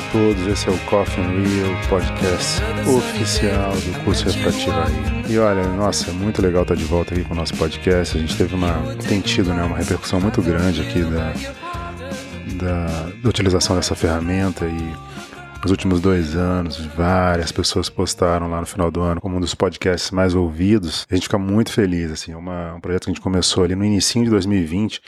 a todos, esse é o Coffee and Real podcast oficial do curso Refrativa aí. E olha, nossa, é muito legal estar de volta aqui com o nosso podcast. A gente teve uma, tem tido né, uma repercussão muito grande aqui da, da, da utilização dessa ferramenta e nos últimos dois anos, várias pessoas postaram lá no final do ano como um dos podcasts mais ouvidos. A gente fica muito feliz, assim, é uma, um projeto que a gente começou ali no início de 2020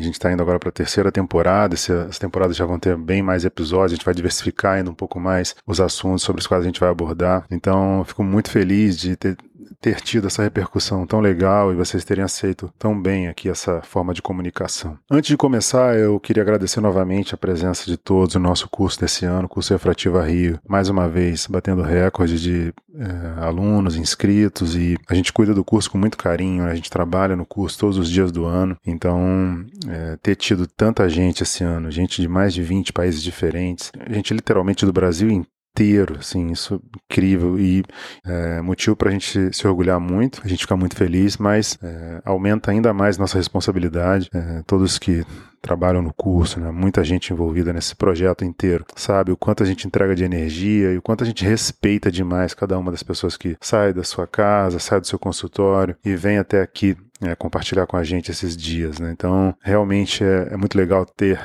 a gente está indo agora para a terceira temporada. As temporadas já vão ter bem mais episódios. A gente vai diversificar ainda um pouco mais os assuntos sobre os quais a gente vai abordar. Então, fico muito feliz de ter ter tido essa repercussão tão legal e vocês terem aceito tão bem aqui essa forma de comunicação. Antes de começar, eu queria agradecer novamente a presença de todos no nosso curso desse ano, curso Refrativa Rio, mais uma vez batendo recorde de é, alunos inscritos e a gente cuida do curso com muito carinho, né? a gente trabalha no curso todos os dias do ano, então é, ter tido tanta gente esse ano, gente de mais de 20 países diferentes, gente literalmente do Brasil inteiro inteiro, assim, isso é incrível e é, motivo para a gente se orgulhar muito, a gente fica muito feliz, mas é, aumenta ainda mais nossa responsabilidade. É, todos que trabalham no curso, né, muita gente envolvida nesse projeto inteiro, sabe o quanto a gente entrega de energia e o quanto a gente respeita demais cada uma das pessoas que sai da sua casa, sai do seu consultório e vem até aqui é, compartilhar com a gente esses dias. Né? Então, realmente é, é muito legal ter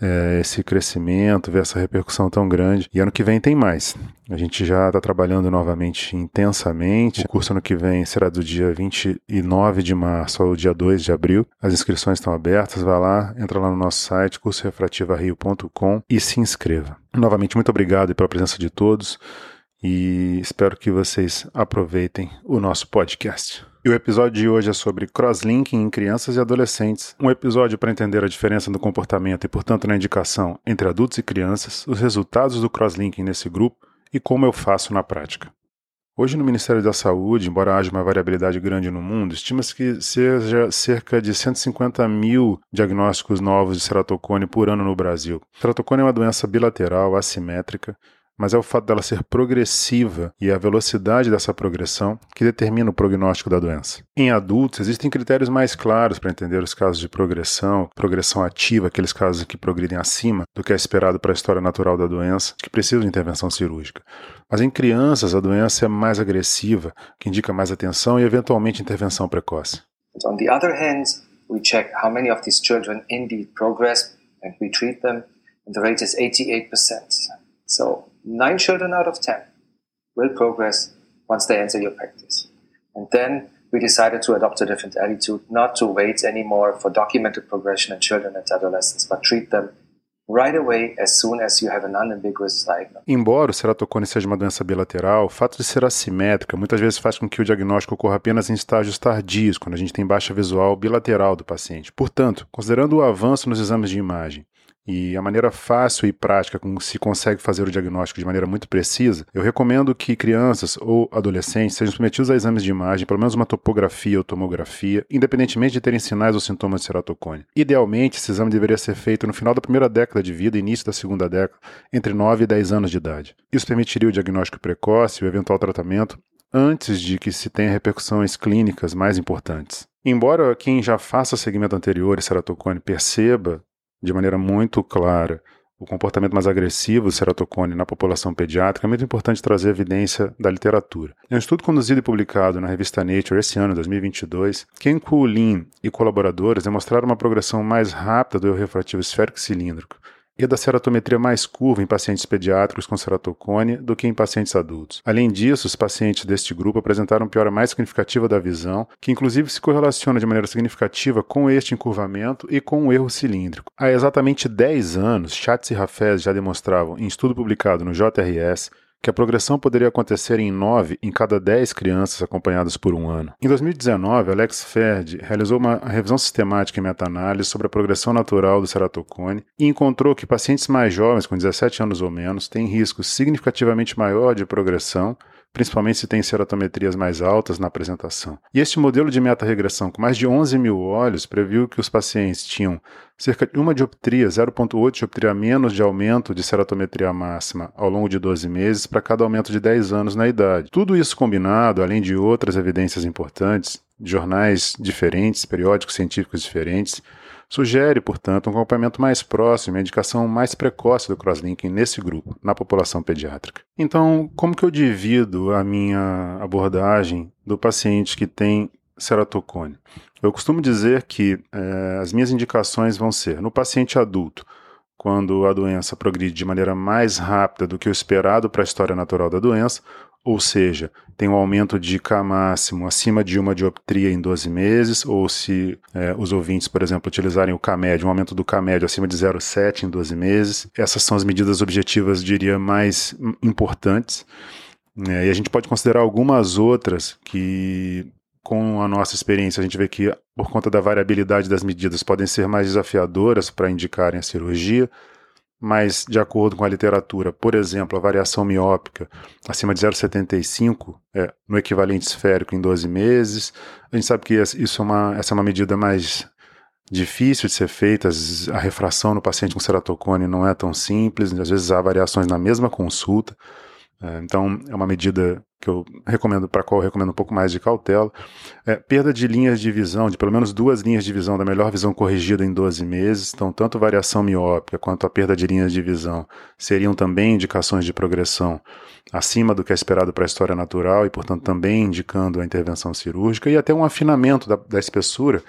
é, esse crescimento, ver essa repercussão tão grande. E ano que vem tem mais. A gente já está trabalhando novamente intensamente. O curso ano que vem será do dia 29 de março ao dia 2 de abril. As inscrições estão abertas. Vá lá, entra lá no nosso site, cursorefrativario.com e se inscreva. Novamente, muito obrigado pela presença de todos e espero que vocês aproveitem o nosso podcast. E o episódio de hoje é sobre crosslinking em crianças e adolescentes. Um episódio para entender a diferença no comportamento e, portanto, na indicação entre adultos e crianças, os resultados do crosslinking nesse grupo e como eu faço na prática. Hoje, no Ministério da Saúde, embora haja uma variabilidade grande no mundo, estima-se que seja cerca de 150 mil diagnósticos novos de ceratocone por ano no Brasil. Ceratocone é uma doença bilateral, assimétrica, mas é o fato dela ser progressiva e a velocidade dessa progressão que determina o prognóstico da doença. Em adultos, existem critérios mais claros para entender os casos de progressão, progressão ativa, aqueles casos que progridem acima do que é esperado para a história natural da doença, que precisam de intervenção cirúrgica. Mas em crianças, a doença é mais agressiva, que indica mais atenção e eventualmente intervenção precoce. on the other hand, we check how many of these children indeed progress and we treat them, and the rate is 88%. So nine children out of 10 will progress once they enter your practice. And then we decided to adopt a different attitude, not to wait anymore for documented progression in children and adolescents, but treat them right away as soon as you have an unambiguous diagnosis. Embora o ceratocone seja uma doença bilateral, o fato de ser assimétrica muitas vezes faz com que o diagnóstico ocorra apenas em estágios tardios, quando a gente tem baixa visual bilateral do paciente. Portanto, considerando o avanço nos exames de imagem, e a maneira fácil e prática como se consegue fazer o diagnóstico de maneira muito precisa, eu recomendo que crianças ou adolescentes sejam submetidos a exames de imagem, pelo menos uma topografia ou tomografia, independentemente de terem sinais ou sintomas de ceratocone. Idealmente, esse exame deveria ser feito no final da primeira década de vida início da segunda década, entre 9 e 10 anos de idade. Isso permitiria o diagnóstico precoce e o eventual tratamento antes de que se tenha repercussões clínicas mais importantes. Embora quem já faça segmento anterior e ceratocone perceba de maneira muito clara o comportamento mais agressivo do ceratocone na população pediátrica, é muito importante trazer evidência da literatura. Em um estudo conduzido e publicado na revista Nature esse ano, 2022, Ken Lin e colaboradores demonstraram uma progressão mais rápida do erro refrativo esférico cilíndrico e da ceratometria mais curva em pacientes pediátricos com ceratocone do que em pacientes adultos. Além disso, os pacientes deste grupo apresentaram piora mais significativa da visão, que inclusive se correlaciona de maneira significativa com este encurvamento e com o erro cilíndrico. Há exatamente 10 anos, Schatz e Rafez já demonstravam, em estudo publicado no JRS, que a progressão poderia acontecer em 9 em cada 10 crianças acompanhadas por um ano. Em 2019, Alex Ferd realizou uma revisão sistemática e meta-análise sobre a progressão natural do ceratocone e encontrou que pacientes mais jovens, com 17 anos ou menos, têm risco significativamente maior de progressão principalmente se tem seratometrias mais altas na apresentação. E este modelo de meta-regressão com mais de 11 mil olhos previu que os pacientes tinham cerca de uma dioptria, 0,8 dioptria menos de aumento de seratometria máxima ao longo de 12 meses para cada aumento de 10 anos na idade. Tudo isso combinado, além de outras evidências importantes, jornais diferentes, periódicos científicos diferentes, sugere, portanto, um acompanhamento mais próximo e a indicação mais precoce do crosslinking nesse grupo, na população pediátrica. Então, como que eu divido a minha abordagem do paciente que tem ceratocone? Eu costumo dizer que eh, as minhas indicações vão ser no paciente adulto, quando a doença progride de maneira mais rápida do que o esperado para a história natural da doença, ou seja, tem um aumento de K máximo acima de uma dioptria em 12 meses, ou se é, os ouvintes, por exemplo, utilizarem o K médio, um aumento do K médio acima de 0,7 em 12 meses. Essas são as medidas objetivas, diria, mais importantes. É, e a gente pode considerar algumas outras que com a nossa experiência, a gente vê que, por conta da variabilidade das medidas, podem ser mais desafiadoras para indicarem a cirurgia, mas, de acordo com a literatura, por exemplo, a variação miópica acima de 0,75 é, no equivalente esférico em 12 meses. A gente sabe que isso é uma, essa é uma medida mais difícil de ser feita, a refração no paciente com ceratocone não é tão simples, às vezes há variações na mesma consulta. É, então, é uma medida que eu recomendo, para qual eu recomendo um pouco mais de cautela. É, perda de linhas de visão, de pelo menos duas linhas de visão da melhor visão corrigida em 12 meses. Então, tanto variação miópica quanto a perda de linhas de visão seriam também indicações de progressão acima do que é esperado para a história natural e, portanto, também indicando a intervenção cirúrgica e até um afinamento da, da espessura.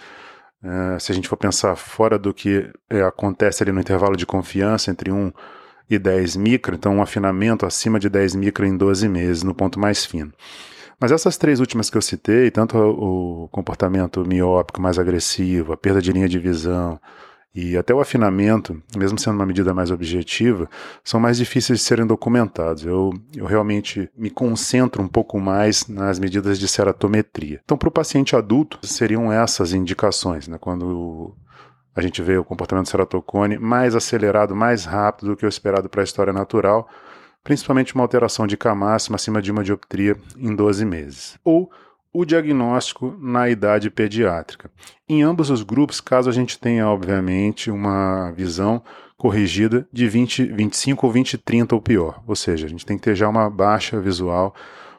É, se a gente for pensar fora do que é, acontece ali no intervalo de confiança entre um e 10 micra, então um afinamento acima de 10 micra em 12 meses, no ponto mais fino. Mas essas três últimas que eu citei, tanto o comportamento miópico mais agressivo, a perda de linha de visão e até o afinamento, mesmo sendo uma medida mais objetiva, são mais difíceis de serem documentados. Eu, eu realmente me concentro um pouco mais nas medidas de ceratometria. Então, para o paciente adulto, seriam essas indicações, né? quando a gente vê o comportamento do ceratocone mais acelerado, mais rápido do que o esperado para a história natural, principalmente uma alteração de K máxima acima de uma dioptria em 12 meses. Ou o diagnóstico na idade pediátrica. Em ambos os grupos, caso a gente tenha, obviamente, uma visão corrigida de 20, 25 ou 20, 30 ou pior. Ou seja, a gente tem que ter já uma baixa visual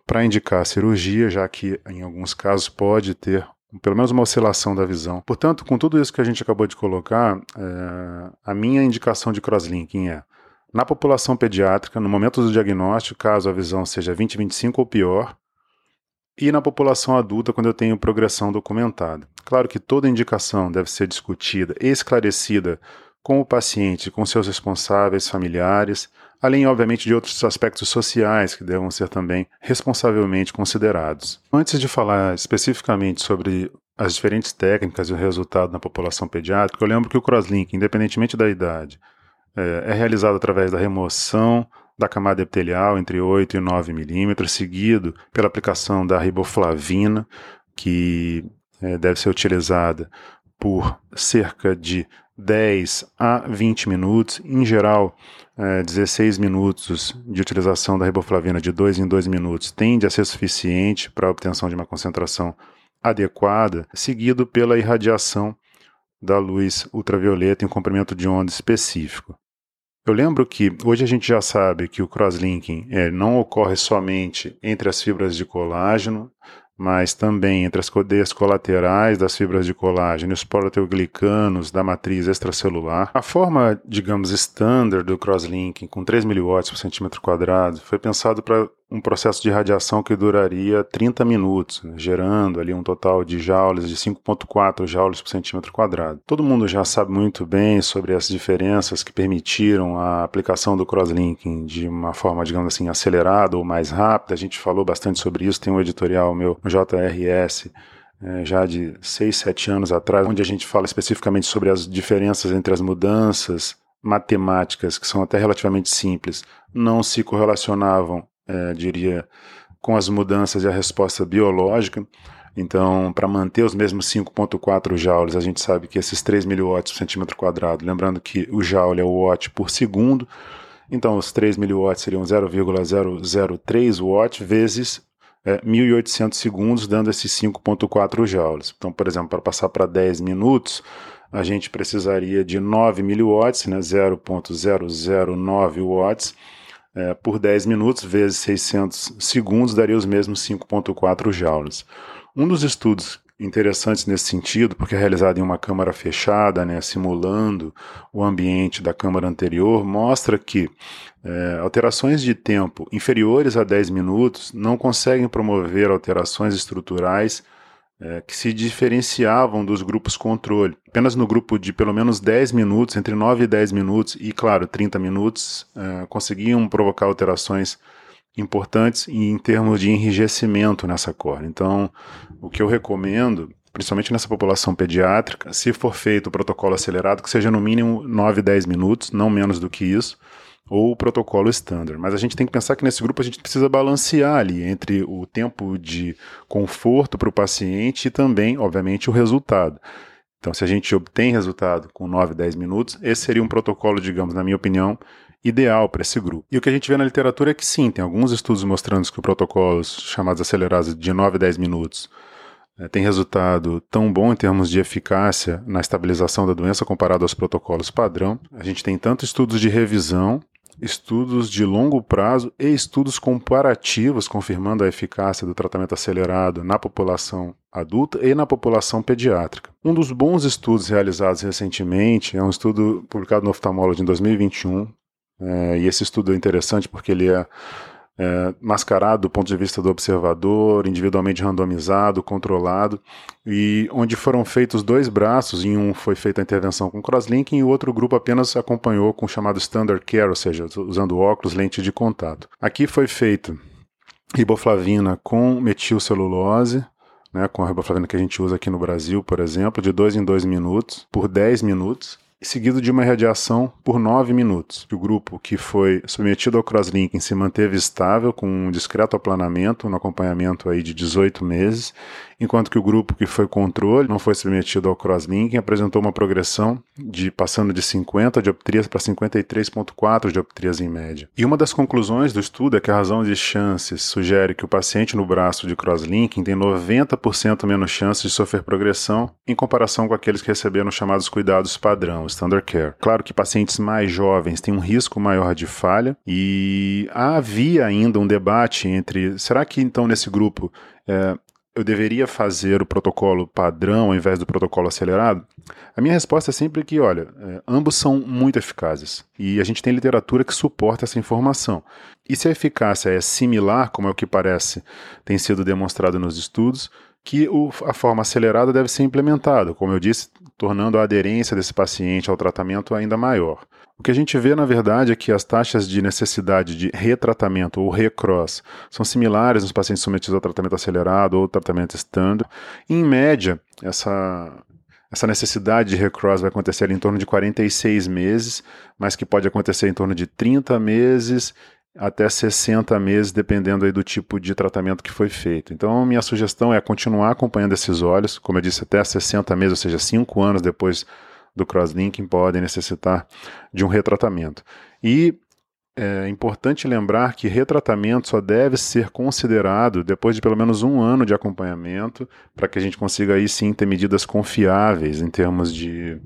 para indicar a cirurgia, já que em alguns casos pode ter pelo menos uma oscilação da visão. Portanto, com tudo isso que a gente acabou de colocar, é, a minha indicação de crosslinking é na população pediátrica, no momento do diagnóstico, caso a visão seja 20-25 ou pior, e na população adulta, quando eu tenho progressão documentada. Claro que toda indicação deve ser discutida e esclarecida com o paciente, com seus responsáveis familiares, além, obviamente, de outros aspectos sociais que devam ser também responsavelmente considerados. Antes de falar especificamente sobre as diferentes técnicas e o resultado na população pediátrica, eu lembro que o crosslink, independentemente da idade, é, é realizado através da remoção da camada epitelial entre 8 e 9 milímetros, seguido pela aplicação da riboflavina, que é, deve ser utilizada por cerca de 10 a 20 minutos, em geral, é, 16 minutos de utilização da riboflavina de 2 em 2 minutos tende a ser suficiente para a obtenção de uma concentração adequada, seguido pela irradiação da luz ultravioleta em um comprimento de onda específico. Eu lembro que hoje a gente já sabe que o crosslinking é, não ocorre somente entre as fibras de colágeno, mas também entre as cadeias colaterais das fibras de colágeno e os proteoglicanos da matriz extracelular. A forma, digamos, standard do crosslinking, com 3 mW por centímetro quadrado, foi pensado para um processo de radiação que duraria 30 minutos, né, gerando ali um total de joules de 5.4 joules por centímetro quadrado. Todo mundo já sabe muito bem sobre as diferenças que permitiram a aplicação do crosslinking de uma forma, digamos assim, acelerada ou mais rápida. A gente falou bastante sobre isso, tem um editorial meu JRS é, já de 6, 7 anos atrás, onde a gente fala especificamente sobre as diferenças entre as mudanças matemáticas, que são até relativamente simples, não se correlacionavam é, diria, com as mudanças e a resposta biológica. Então, para manter os mesmos 5,4 joules, a gente sabe que esses 3 miliwatts por centímetro quadrado, lembrando que o joule é o watt por segundo, então os 3 miliwatts seriam 0,003 watt vezes é, 1.800 segundos, dando esses 5,4 joules. Então, por exemplo, para passar para 10 minutos, a gente precisaria de 9 miliwatts, né, 0,009 watts, é, por 10 minutos vezes 600 segundos daria os mesmos 5,4 joules. Um dos estudos interessantes nesse sentido, porque é realizado em uma câmara fechada, né, simulando o ambiente da câmara anterior, mostra que é, alterações de tempo inferiores a 10 minutos não conseguem promover alterações estruturais é, que se diferenciavam dos grupos controle. Apenas no grupo de pelo menos 10 minutos, entre 9 e 10 minutos, e claro, 30 minutos, é, conseguiam provocar alterações importantes em termos de enrijecimento nessa córnea. Então, o que eu recomendo, principalmente nessa população pediátrica, se for feito o protocolo acelerado, que seja no mínimo 9, 10 minutos, não menos do que isso, ou o protocolo standard. Mas a gente tem que pensar que nesse grupo a gente precisa balancear ali entre o tempo de conforto para o paciente e também, obviamente, o resultado. Então, se a gente obtém resultado com 9, 10 minutos, esse seria um protocolo, digamos, na minha opinião, ideal para esse grupo. E o que a gente vê na literatura é que sim, tem alguns estudos mostrando que protocolos chamados acelerados de 9 a 10 minutos é, tem resultado tão bom em termos de eficácia na estabilização da doença comparado aos protocolos padrão. A gente tem tanto estudos de revisão estudos de longo prazo e estudos comparativos confirmando a eficácia do tratamento acelerado na população adulta e na população pediátrica. Um dos bons estudos realizados recentemente é um estudo publicado no Ophthalmology em 2021, é, e esse estudo é interessante porque ele é é, mascarado do ponto de vista do observador, individualmente randomizado, controlado, e onde foram feitos dois braços, em um foi feita a intervenção com crosslinking e o outro grupo apenas acompanhou com o chamado standard care, ou seja, usando óculos, lente de contato. Aqui foi feito riboflavina com metilcelulose, né, com a riboflavina que a gente usa aqui no Brasil, por exemplo, de 2 em 2 minutos, por 10 minutos, seguido de uma radiação por 9 minutos. O grupo que foi submetido ao crosslinking se manteve estável com um discreto aplanamento no acompanhamento aí de 18 meses, enquanto que o grupo que foi controle não foi submetido ao crosslinking apresentou uma progressão de passando de 50 dioptrias para 53.4 dioptrias em média. E uma das conclusões do estudo é que a razão de chances sugere que o paciente no braço de crosslinking tem 90% menos chances de sofrer progressão em comparação com aqueles que receberam os chamados cuidados padrão, standard care. Claro que pacientes mais jovens têm um risco maior de falha e havia ainda um debate entre será que então nesse grupo é, eu deveria fazer o protocolo padrão ao invés do protocolo acelerado? A minha resposta é sempre que, olha, é, ambos são muito eficazes e a gente tem literatura que suporta essa informação. E se a eficácia é similar, como é o que parece tem sido demonstrado nos estudos, que o, a forma acelerada deve ser implementada, como eu disse, tornando a aderência desse paciente ao tratamento ainda maior. O que a gente vê, na verdade, é que as taxas de necessidade de retratamento ou recross são similares nos pacientes submetidos ao tratamento acelerado ou tratamento standard. Em média, essa, essa necessidade de recross vai acontecer em torno de 46 meses, mas que pode acontecer em torno de 30 meses até 60 meses, dependendo aí do tipo de tratamento que foi feito. Então, minha sugestão é continuar acompanhando esses olhos, como eu disse, até 60 meses, ou seja, 5 anos depois do crosslinking podem necessitar de um retratamento. E é importante lembrar que retratamento só deve ser considerado depois de pelo menos um ano de acompanhamento, para que a gente consiga aí sim ter medidas confiáveis em termos de,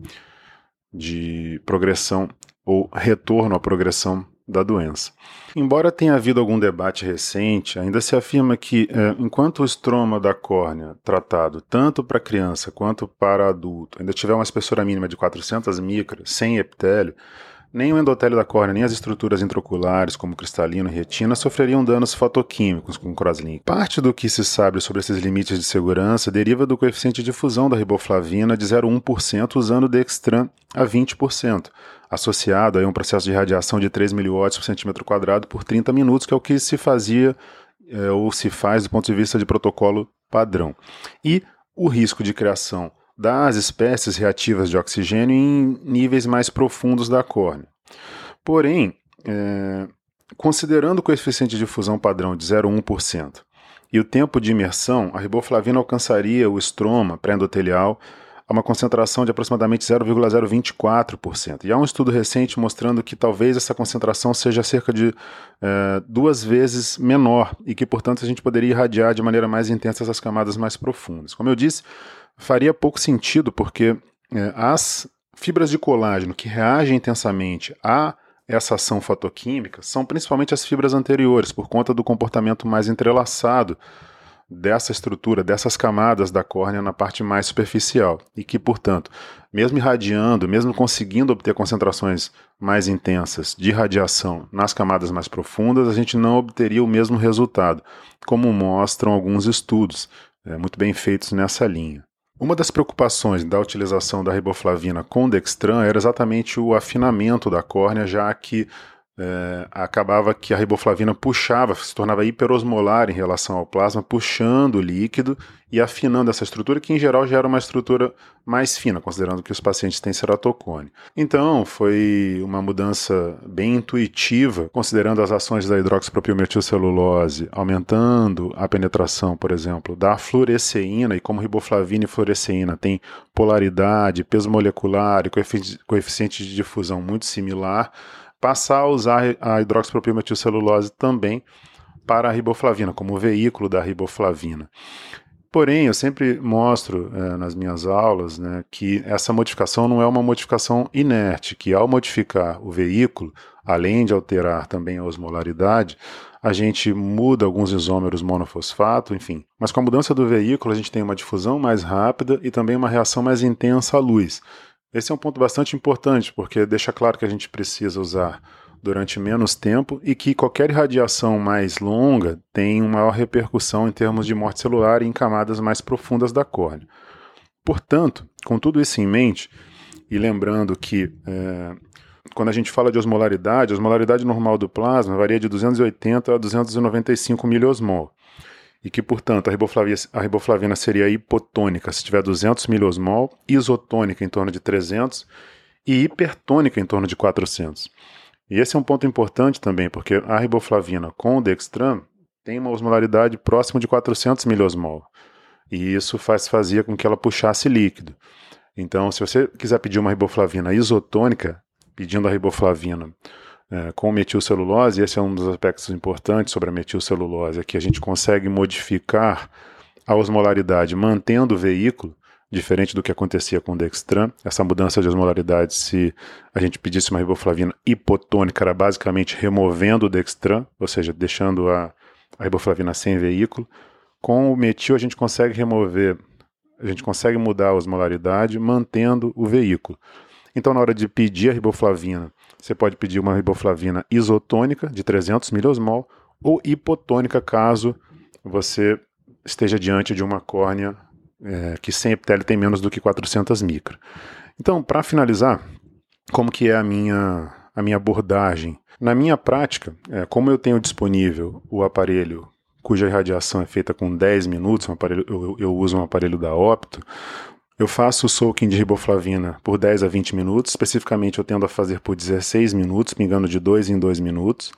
de progressão ou retorno à progressão da doença. Embora tenha havido algum debate recente, ainda se afirma que, é, enquanto o estroma da córnea tratado tanto para criança quanto para adulto ainda tiver uma espessura mínima de 400 micras, sem epitélio, nem o endotélio da córnea, nem as estruturas intraoculares, como cristalino e retina, sofreriam danos fotoquímicos com crosslink. Parte do que se sabe sobre esses limites de segurança deriva do coeficiente de fusão da riboflavina de 0,1% usando Dextran a 20%, associado a um processo de radiação de 3 mW por centímetro quadrado por 30 minutos, que é o que se fazia é, ou se faz do ponto de vista de protocolo padrão. E o risco de criação das espécies reativas de oxigênio em níveis mais profundos da córnea. Porém, é, considerando o coeficiente de fusão padrão de 0,1% e o tempo de imersão, a riboflavina alcançaria o estroma pré-endotelial a uma concentração de aproximadamente 0,024%. E há um estudo recente mostrando que talvez essa concentração seja cerca de é, duas vezes menor e que, portanto, a gente poderia irradiar de maneira mais intensa essas camadas mais profundas. Como eu disse, faria pouco sentido, porque é, as fibras de colágeno que reagem intensamente a essa ação fotoquímica são principalmente as fibras anteriores, por conta do comportamento mais entrelaçado dessa estrutura, dessas camadas da córnea na parte mais superficial e que, portanto, mesmo irradiando, mesmo conseguindo obter concentrações mais intensas de radiação nas camadas mais profundas, a gente não obteria o mesmo resultado, como mostram alguns estudos é, muito bem feitos nessa linha. Uma das preocupações da utilização da riboflavina com dextran era exatamente o afinamento da córnea, já que é, acabava que a riboflavina puxava, se tornava hiperosmolar em relação ao plasma, puxando o líquido e afinando essa estrutura, que em geral gera uma estrutura mais fina, considerando que os pacientes têm ceratocone. Então, foi uma mudança bem intuitiva, considerando as ações da hidroxipropilmetilcelulose, aumentando a penetração, por exemplo, da fluoresceína, e como riboflavina e fluoresceína têm polaridade, peso molecular e coeficiente de difusão muito similar, passar a usar a hidroxipropilmetilcelulose também para a riboflavina, como veículo da riboflavina. Porém, eu sempre mostro é, nas minhas aulas né, que essa modificação não é uma modificação inerte, que ao modificar o veículo, além de alterar também a osmolaridade, a gente muda alguns isômeros monofosfato, enfim. Mas com a mudança do veículo, a gente tem uma difusão mais rápida e também uma reação mais intensa à luz. Esse é um ponto bastante importante, porque deixa claro que a gente precisa usar durante menos tempo e que qualquer irradiação mais longa tem uma maior repercussão em termos de morte celular e em camadas mais profundas da córnea. Portanto, com tudo isso em mente, e lembrando que é, quando a gente fala de osmolaridade, a osmolaridade normal do plasma varia de 280 a 295 miliosmol e que, portanto, a riboflavina, a riboflavina seria hipotônica se tiver 200 miliosmol, isotônica em torno de 300 e hipertônica em torno de 400. E esse é um ponto importante também, porque a riboflavina com o dextran tem uma osmolaridade próxima de 400 miliosmol, e isso faz, fazia com que ela puxasse líquido. Então, se você quiser pedir uma riboflavina isotônica, pedindo a riboflavina é, com metilcelulose, esse é um dos aspectos importantes sobre a metilcelulose, é que a gente consegue modificar a osmolaridade mantendo o veículo, diferente do que acontecia com o Dextran. Essa mudança de osmolaridade, se a gente pedisse uma riboflavina hipotônica, era basicamente removendo o Dextran, ou seja, deixando a, a riboflavina sem veículo. Com o metil, a gente consegue remover, a gente consegue mudar a osmolaridade mantendo o veículo. Então, na hora de pedir a riboflavina, você pode pedir uma riboflavina isotônica de 300 miliosmol ou hipotônica caso você esteja diante de uma córnea é, que sem epitélio tem menos do que 400 micra. Então, para finalizar, como que é a minha, a minha abordagem? Na minha prática, é, como eu tenho disponível o aparelho cuja irradiação é feita com 10 minutos, um aparelho, eu, eu uso um aparelho da Opto, eu faço o soaking de riboflavina por 10 a 20 minutos, especificamente eu tendo a fazer por 16 minutos, pingando de 2 em 2 minutos.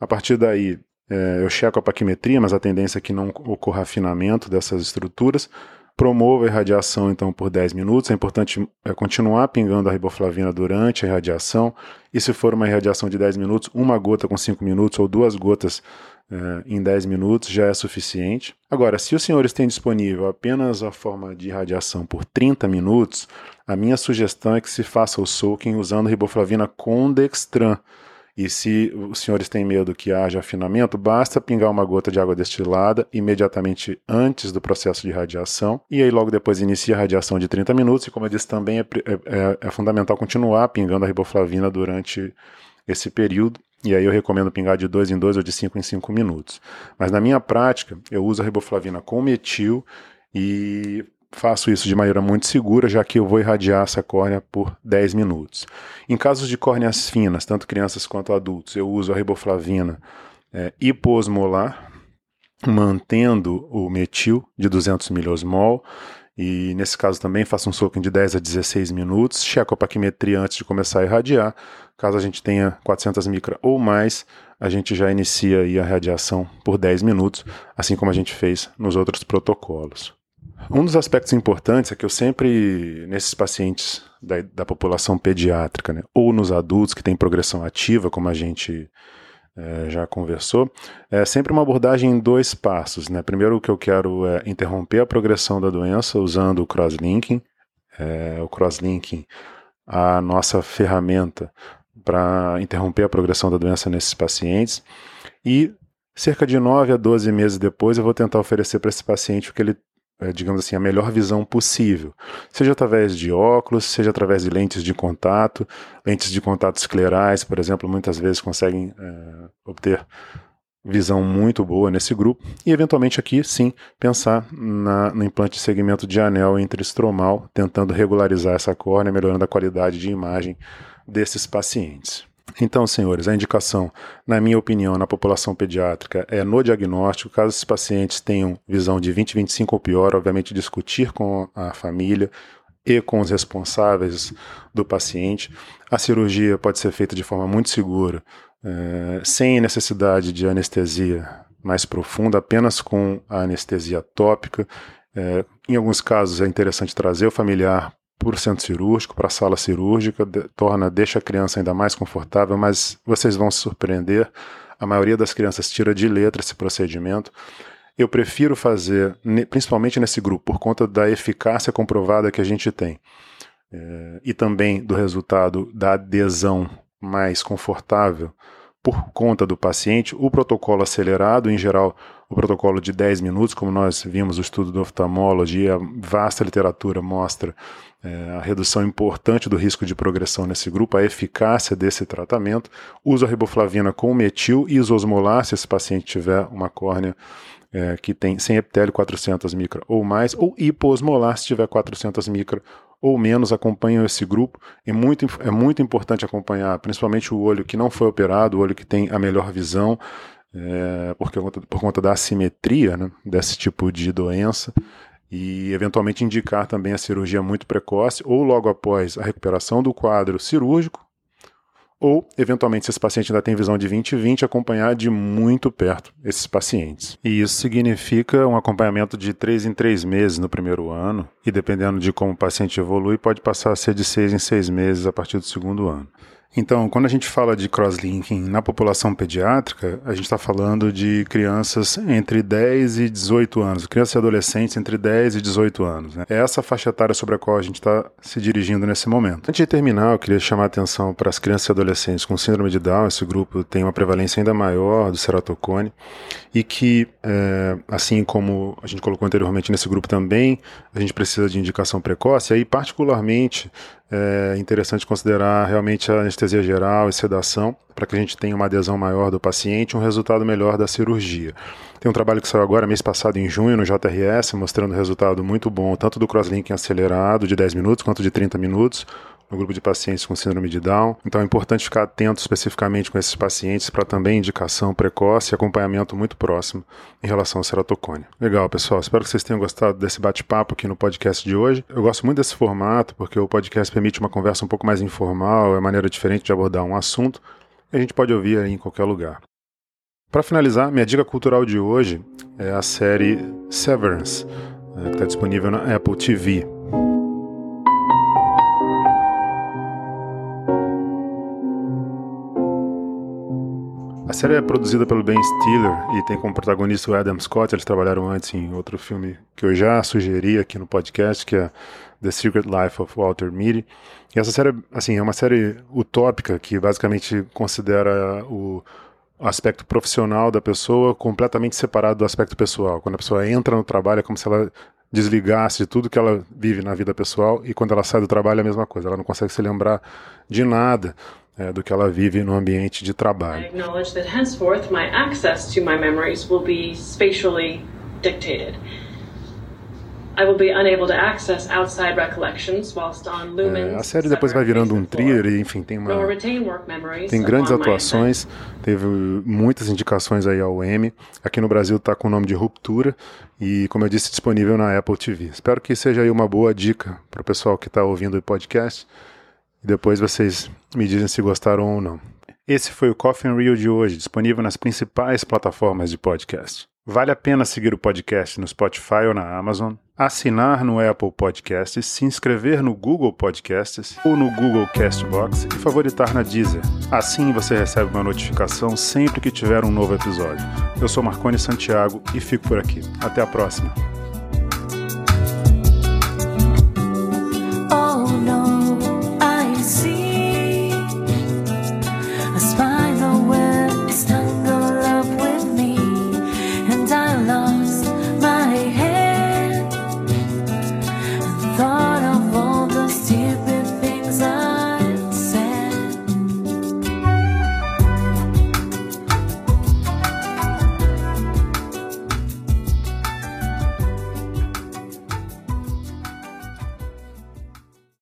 A partir daí, é, eu checo a paquimetria, mas a tendência é que não ocorra afinamento dessas estruturas. Promovo a irradiação então por 10 minutos. É importante é, continuar pingando a riboflavina durante a irradiação. E se for uma irradiação de 10 minutos, uma gota com 5 minutos ou duas gotas é, em 10 minutos já é suficiente. Agora, se os senhores têm disponível apenas a forma de radiação por 30 minutos, a minha sugestão é que se faça o soaking usando riboflavina com dextran. E se os senhores têm medo que haja afinamento, basta pingar uma gota de água destilada imediatamente antes do processo de radiação. E aí, logo depois, inicia a radiação de 30 minutos. E, como eu disse, também é, é, é fundamental continuar pingando a riboflavina durante esse período. E aí eu recomendo pingar de 2 em 2 ou de 5 em 5 minutos. Mas na minha prática, eu uso a riboflavina com metil e faço isso de maneira muito segura, já que eu vou irradiar essa córnea por 10 minutos. Em casos de córneas finas, tanto crianças quanto adultos, eu uso a riboflavina é, hiposmolar, mantendo o metil de 200 miliosmol e nesse caso também faço um soaking de 10 a 16 minutos, checo a paquimetria antes de começar a irradiar. Caso a gente tenha 400 micra ou mais, a gente já inicia a radiação por 10 minutos, assim como a gente fez nos outros protocolos. Um dos aspectos importantes é que eu sempre, nesses pacientes da, da população pediátrica, né, ou nos adultos que têm progressão ativa, como a gente é, já conversou, é sempre uma abordagem em dois passos. Né? Primeiro, o que eu quero é interromper a progressão da doença usando o crosslinking. É, o crosslinking, a nossa ferramenta para interromper a progressão da doença nesses pacientes. E Cerca de 9 a 12 meses depois, eu vou tentar oferecer para esse paciente o que ele digamos assim, a melhor visão possível. Seja através de óculos, seja através de lentes de contato, lentes de contato esclerais, por exemplo, muitas vezes conseguem é, obter visão muito boa nesse grupo. E, eventualmente, aqui, sim, pensar na, no implante de segmento de anel intraestromal, tentando regularizar essa córnea, melhorando a qualidade de imagem desses pacientes. Então, senhores, a indicação, na minha opinião, na população pediátrica é no diagnóstico, caso esses pacientes tenham visão de 20, 25 ou pior, obviamente discutir com a família e com os responsáveis do paciente. A cirurgia pode ser feita de forma muito segura, é, sem necessidade de anestesia mais profunda, apenas com a anestesia tópica. É, em alguns casos é interessante trazer o familiar para o centro cirúrgico, para a sala cirúrgica, de, torna, deixa a criança ainda mais confortável, mas vocês vão se surpreender. A maioria das crianças tira de letra esse procedimento. Eu prefiro fazer, principalmente nesse grupo, por conta da eficácia comprovada que a gente tem. É, e também do resultado da adesão mais confortável por conta do paciente, o protocolo acelerado, em geral, o protocolo de 10 minutos, como nós vimos o estudo do oftalmologia, a vasta literatura mostra é, a redução importante do risco de progressão nesse grupo, a eficácia desse tratamento. Uso a riboflavina com metil e isosmolar, se esse paciente tiver uma córnea é, que tem sem epitélio 400 micra ou mais, ou hiposmolar se tiver 400 micra ou menos acompanham esse grupo. É muito, é muito importante acompanhar, principalmente o olho que não foi operado, o olho que tem a melhor visão, é, porque, por conta da assimetria né, desse tipo de doença. E eventualmente indicar também a cirurgia muito precoce ou logo após a recuperação do quadro cirúrgico, ou, eventualmente, se esse paciente ainda tem visão de 20 e 20, acompanhar de muito perto esses pacientes. E isso significa um acompanhamento de 3 em 3 meses no primeiro ano, e dependendo de como o paciente evolui, pode passar a ser de 6 em 6 meses a partir do segundo ano. Então, quando a gente fala de crosslinking na população pediátrica, a gente está falando de crianças entre 10 e 18 anos, crianças e adolescentes entre 10 e 18 anos. Né? É essa faixa etária sobre a qual a gente está se dirigindo nesse momento. Antes de terminar, eu queria chamar a atenção para as crianças e adolescentes com síndrome de Down. Esse grupo tem uma prevalência ainda maior do ceratocone e que, é, assim como a gente colocou anteriormente nesse grupo também, a gente precisa de indicação precoce. E aí, particularmente, é interessante considerar realmente a anestesia geral e sedação para que a gente tenha uma adesão maior do paciente, um resultado melhor da cirurgia. Tem um trabalho que saiu agora, mês passado, em junho, no JRS, mostrando resultado muito bom, tanto do crosslinking acelerado, de 10 minutos, quanto de 30 minutos, no grupo de pacientes com síndrome de Down. Então é importante ficar atento especificamente com esses pacientes para também indicação precoce e acompanhamento muito próximo em relação ao ceratocone. Legal, pessoal. Espero que vocês tenham gostado desse bate-papo aqui no podcast de hoje. Eu gosto muito desse formato porque o podcast permite uma conversa um pouco mais informal, é maneira diferente de abordar um assunto e a gente pode ouvir aí em qualquer lugar. Para finalizar, minha dica cultural de hoje é a série Severance, né, que está disponível na Apple TV. A série é produzida pelo Ben Stiller e tem como protagonista o Adam Scott. Eles trabalharam antes em outro filme que eu já sugeri aqui no podcast, que é The Secret Life of Walter Mitty. E essa série, assim, é uma série utópica que basicamente considera o aspecto profissional da pessoa completamente separado do aspecto pessoal. Quando a pessoa entra no trabalho é como se ela desligasse de tudo que ela vive na vida pessoal e quando ela sai do trabalho é a mesma coisa. Ela não consegue se lembrar de nada é, do que ela vive no ambiente de trabalho. É, a série depois vai virando um thriller e enfim tem uma tem grandes atuações, teve muitas indicações aí ao Emmy. Aqui no Brasil está com o nome de Ruptura e como eu disse disponível na Apple TV. Espero que seja aí uma boa dica para o pessoal que está ouvindo o podcast. Depois vocês me dizem se gostaram ou não. Esse foi o Coffee and Real de hoje, disponível nas principais plataformas de podcast. Vale a pena seguir o podcast no Spotify ou na Amazon, assinar no Apple Podcasts, se inscrever no Google Podcasts ou no Google Castbox e favoritar na Deezer. Assim você recebe uma notificação sempre que tiver um novo episódio. Eu sou Marcone Santiago e fico por aqui. Até a próxima.